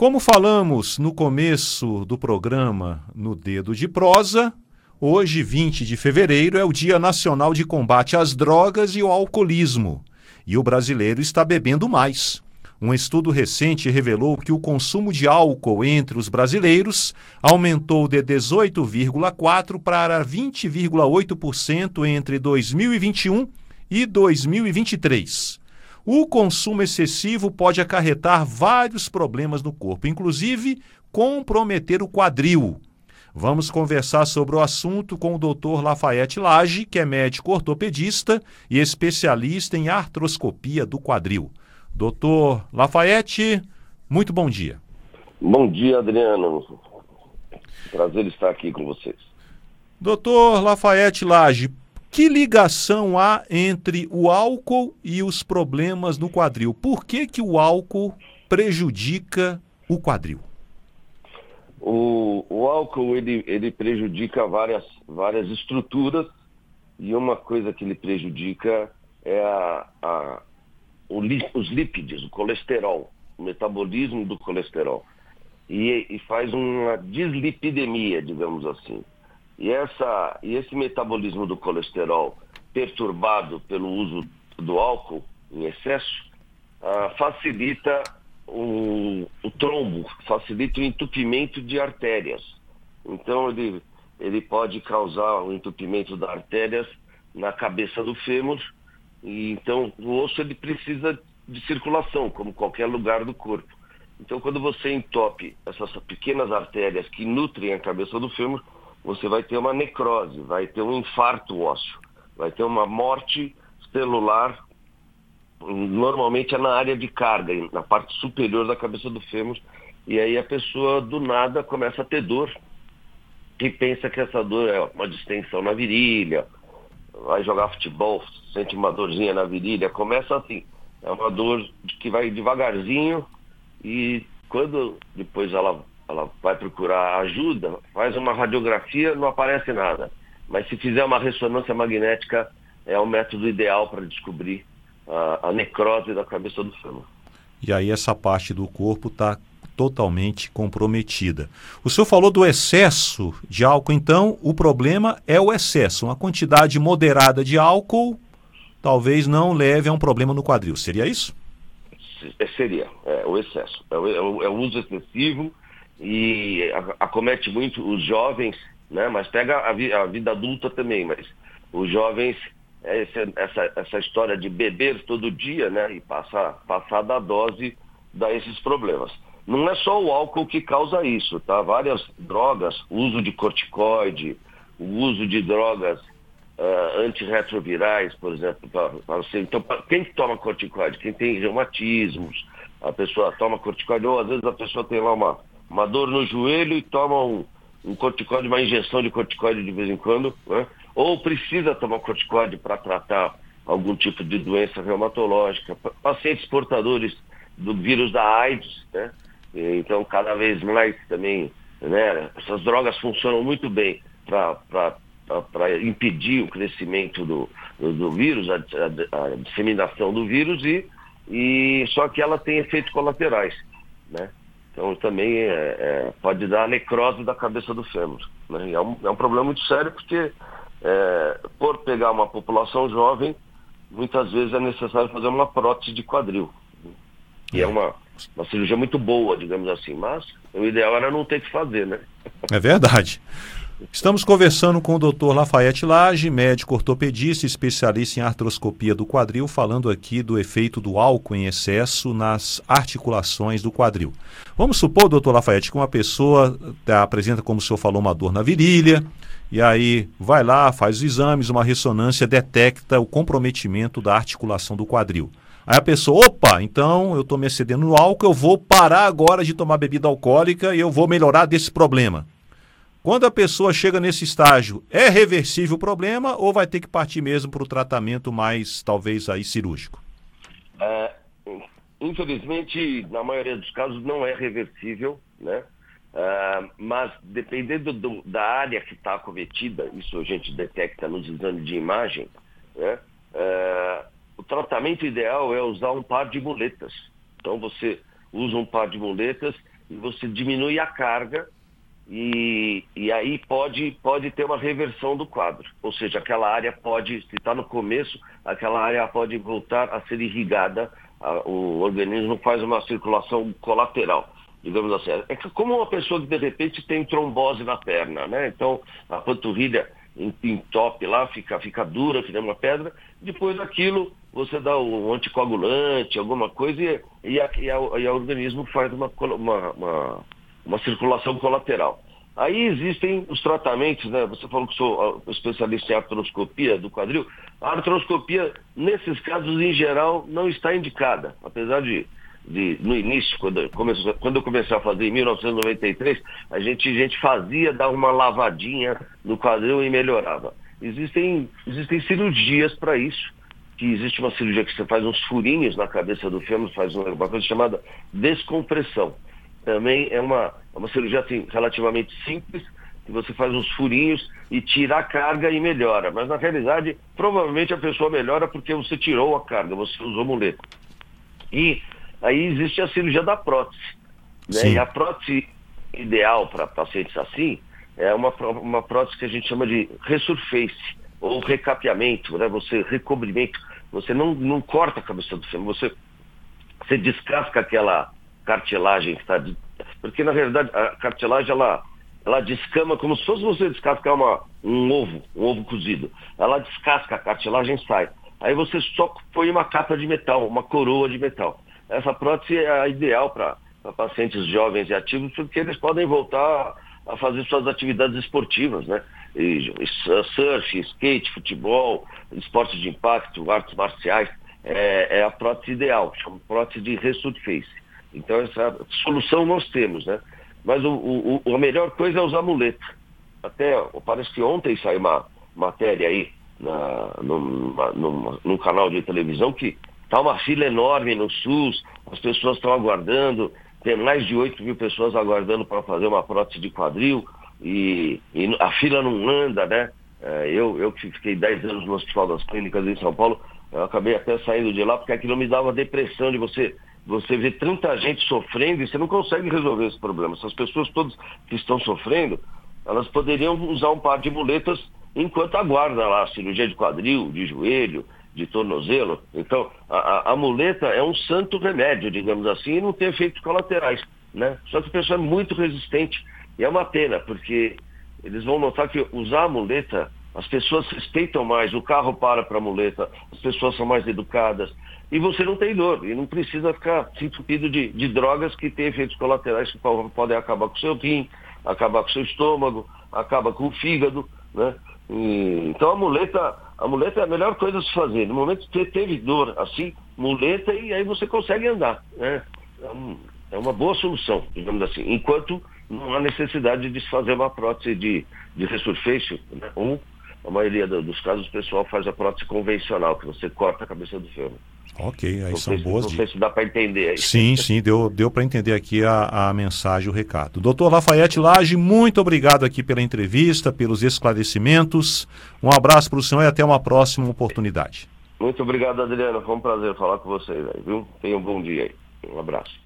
Como falamos no começo do programa no Dedo de Prosa, hoje, 20 de fevereiro, é o Dia Nacional de Combate às Drogas e ao Alcoolismo. E o brasileiro está bebendo mais. Um estudo recente revelou que o consumo de álcool entre os brasileiros aumentou de 18,4% para 20,8% entre 2021 e 2023. O consumo excessivo pode acarretar vários problemas no corpo, inclusive comprometer o quadril. Vamos conversar sobre o assunto com o Dr. Lafayette Lage, que é médico ortopedista e especialista em artroscopia do quadril. Doutor Lafayette, muito bom dia. Bom dia, Adriano. Prazer estar aqui com vocês. Doutor Lafayette Lage, que ligação há entre o álcool e os problemas no quadril? Por que, que o álcool prejudica o quadril? O, o álcool ele, ele prejudica várias, várias estruturas e uma coisa que ele prejudica é a, a, os lípides, o colesterol, o metabolismo do colesterol. E, e, faz uma dislipidemia, digamos assim. E, essa, e esse metabolismo do colesterol perturbado pelo uso do álcool em excesso ah, facilita o, o trombo, facilita o entupimento de artérias. Então ele, ele pode causar o entupimento das artérias na cabeça do fêmur e, então, o osso ele precisa de circulação, como qualquer lugar do corpo. Então, quando você entope essas pequenas artérias que nutrem a cabeça do fêmur, você vai ter uma necrose, vai ter um infarto ósseo, vai ter uma morte celular, normalmente é na área de carga, na parte superior da cabeça do fêmur, e aí a pessoa do nada começa a ter dor, e pensa que essa dor é uma distensão na virilha, vai jogar futebol, sente uma dorzinha na virilha, começa assim. É uma dor que vai devagarzinho e quando depois ela, ela vai procurar ajuda, faz uma radiografia, não aparece nada. Mas se fizer uma ressonância magnética, é o método ideal para descobrir a, a necrose da cabeça do fêmur. E aí essa parte do corpo está totalmente comprometida. O senhor falou do excesso de álcool, então o problema é o excesso. Uma quantidade moderada de álcool talvez não leve a um problema no quadril. Seria isso? É, seria, é, o excesso. É o, é o, é o uso excessivo e acomete muito os jovens, né? mas pega a, vi, a vida adulta também, mas os jovens, é essa, essa história de beber todo dia né? e passar, passar da dose dá esses problemas. Não é só o álcool que causa isso, tá? Várias drogas, uso de corticoide, o uso de drogas uh, antirretrovirais, por exemplo. Você. Então, pra, quem toma corticoide? Quem tem reumatismos, a pessoa toma corticoide, ou às vezes a pessoa tem lá uma, uma dor no joelho e toma um, um corticoide, uma injeção de corticoide de vez em quando, né? ou precisa tomar corticoide para tratar algum tipo de doença reumatológica. Pacientes portadores do vírus da AIDS, né? Então, cada vez mais também, né, essas drogas funcionam muito bem para impedir o crescimento do, do, do vírus, a, a, a, disseminação do vírus, e, e só que ela tem efeitos colaterais. Né? Então, também é, é, pode dar necrose da cabeça do fêmur. Né? É, um, é um problema muito sério, porque é, por pegar uma população jovem, muitas vezes é necessário fazer uma prótese de quadril. E é uma uma cirurgia muito boa, digamos assim, mas o ideal era não ter que fazer, né? É verdade. Estamos conversando com o Dr. Lafayette Lage, médico ortopedista, especialista em artroscopia do quadril, falando aqui do efeito do álcool em excesso nas articulações do quadril. Vamos supor, doutor Lafayette, que uma pessoa tá, apresenta, como o senhor falou, uma dor na virilha, e aí vai lá, faz os exames, uma ressonância detecta o comprometimento da articulação do quadril. Aí a pessoa, opa, então eu estou me excedendo no álcool, eu vou parar agora de tomar bebida alcoólica e eu vou melhorar desse problema. Quando a pessoa chega nesse estágio, é reversível o problema ou vai ter que partir mesmo para o tratamento mais, talvez, aí cirúrgico? É, infelizmente, na maioria dos casos, não é reversível, né? É, mas dependendo do, da área que está acometida, isso a gente detecta nos exames de imagem, né? É, o tratamento ideal é usar um par de muletas. Então você usa um par de muletas e você diminui a carga e, e aí pode, pode ter uma reversão do quadro. Ou seja, aquela área pode, se está no começo, aquela área pode voltar a ser irrigada, a, o organismo faz uma circulação colateral, digamos assim. É como uma pessoa que de repente tem trombose na perna, né? Então a panturrilha entope lá, fica, fica dura, nem uma pedra, depois daquilo você dá um anticoagulante, alguma coisa, e, e, a, e, a, e o organismo faz uma, uma, uma uma circulação colateral. Aí existem os tratamentos, né? Você falou que sou ah, especialista em artroscopia do quadril. A artroscopia, nesses casos, em geral, não está indicada. Apesar de, de no início, quando, comecei, quando eu comecei a fazer em 1993, a gente, a gente fazia, dar uma lavadinha no quadril e melhorava. Existem, existem cirurgias para isso. Que existe uma cirurgia que você faz uns furinhos na cabeça do fêmur, faz uma coisa chamada descompressão também é uma, é uma cirurgia assim, relativamente simples, que você faz uns furinhos e tira a carga e melhora. Mas na realidade, provavelmente a pessoa melhora porque você tirou a carga, você usou muleta. E aí existe a cirurgia da prótese. Né? E a prótese ideal para pacientes assim é uma, uma prótese que a gente chama de resurface ou recapeamento, né? Você recobrimento. Você não, não corta a cabeça do fêmur, você, você descasca aquela cartilagem que está. De... Porque na realidade a cartilagem ela, ela descama como se fosse você descascar uma, um ovo, um ovo cozido. Ela descasca, a cartilagem sai. Aí você só põe uma capa de metal, uma coroa de metal. Essa prótese é ideal para pacientes jovens e ativos, porque eles podem voltar a fazer suas atividades esportivas, né? E, surf, skate, futebol, esportes de impacto, artes marciais. É, é a prótese ideal, chama prótese de resurface. Então essa solução nós temos, né? Mas o, o, a melhor coisa é usar muleta. Até parece que ontem saiu uma matéria aí na, numa, numa, num canal de televisão que está uma fila enorme no SUS, as pessoas estão aguardando, tem mais de 8 mil pessoas aguardando para fazer uma prótese de quadril e, e, a fila não anda, né? É, eu, eu que fiquei 10 anos no Hospital das Clínicas em São Paulo, eu acabei até saindo de lá porque aquilo me dava depressão de você você vê tanta gente sofrendo e você não consegue resolver esse problema. Essas pessoas todas que estão sofrendo, elas poderiam usar um par de muletas enquanto aguardam lá a cirurgia de quadril, de joelho, de tornozelo. Então, a, a, a, muleta é um santo remédio, digamos assim, e não tem efeitos colaterais. Né? Só que a pessoa é muito resistente. E é uma pena, porque eles vão notar que usar a muleta, as pessoas respeitam mais, o carro para para a muleta, as pessoas são mais educadas, e você não tem dor, e não precisa ficar se entupido de, de drogas que têm efeitos colaterais que podem acabar com o seu rim, acabar com o seu estômago, acaba com o fígado, né? E, então a muleta, a muleta é a melhor coisa a se fazer. No momento que você teve dor assim, muleta e aí você consegue andar. Né? É, é uma boa solução, digamos assim, enquanto não há necessidade de se fazer uma prótese de, de resurfacing, né? ou a maioria dos casos o pessoal faz a prótese convencional, que você corta a cabeça do fêmur. Ok, aí não são boas. Não sei se dá para entender aí. Sim, sim, deu, deu para entender aqui a, a mensagem, o recado. Doutor Lafayette Lage, muito obrigado aqui pela entrevista, pelos esclarecimentos. Um abraço para o senhor e até uma próxima oportunidade. Muito obrigado, Adriano. Foi um prazer falar com vocês aí, viu? Tenha um bom dia aí. Um abraço.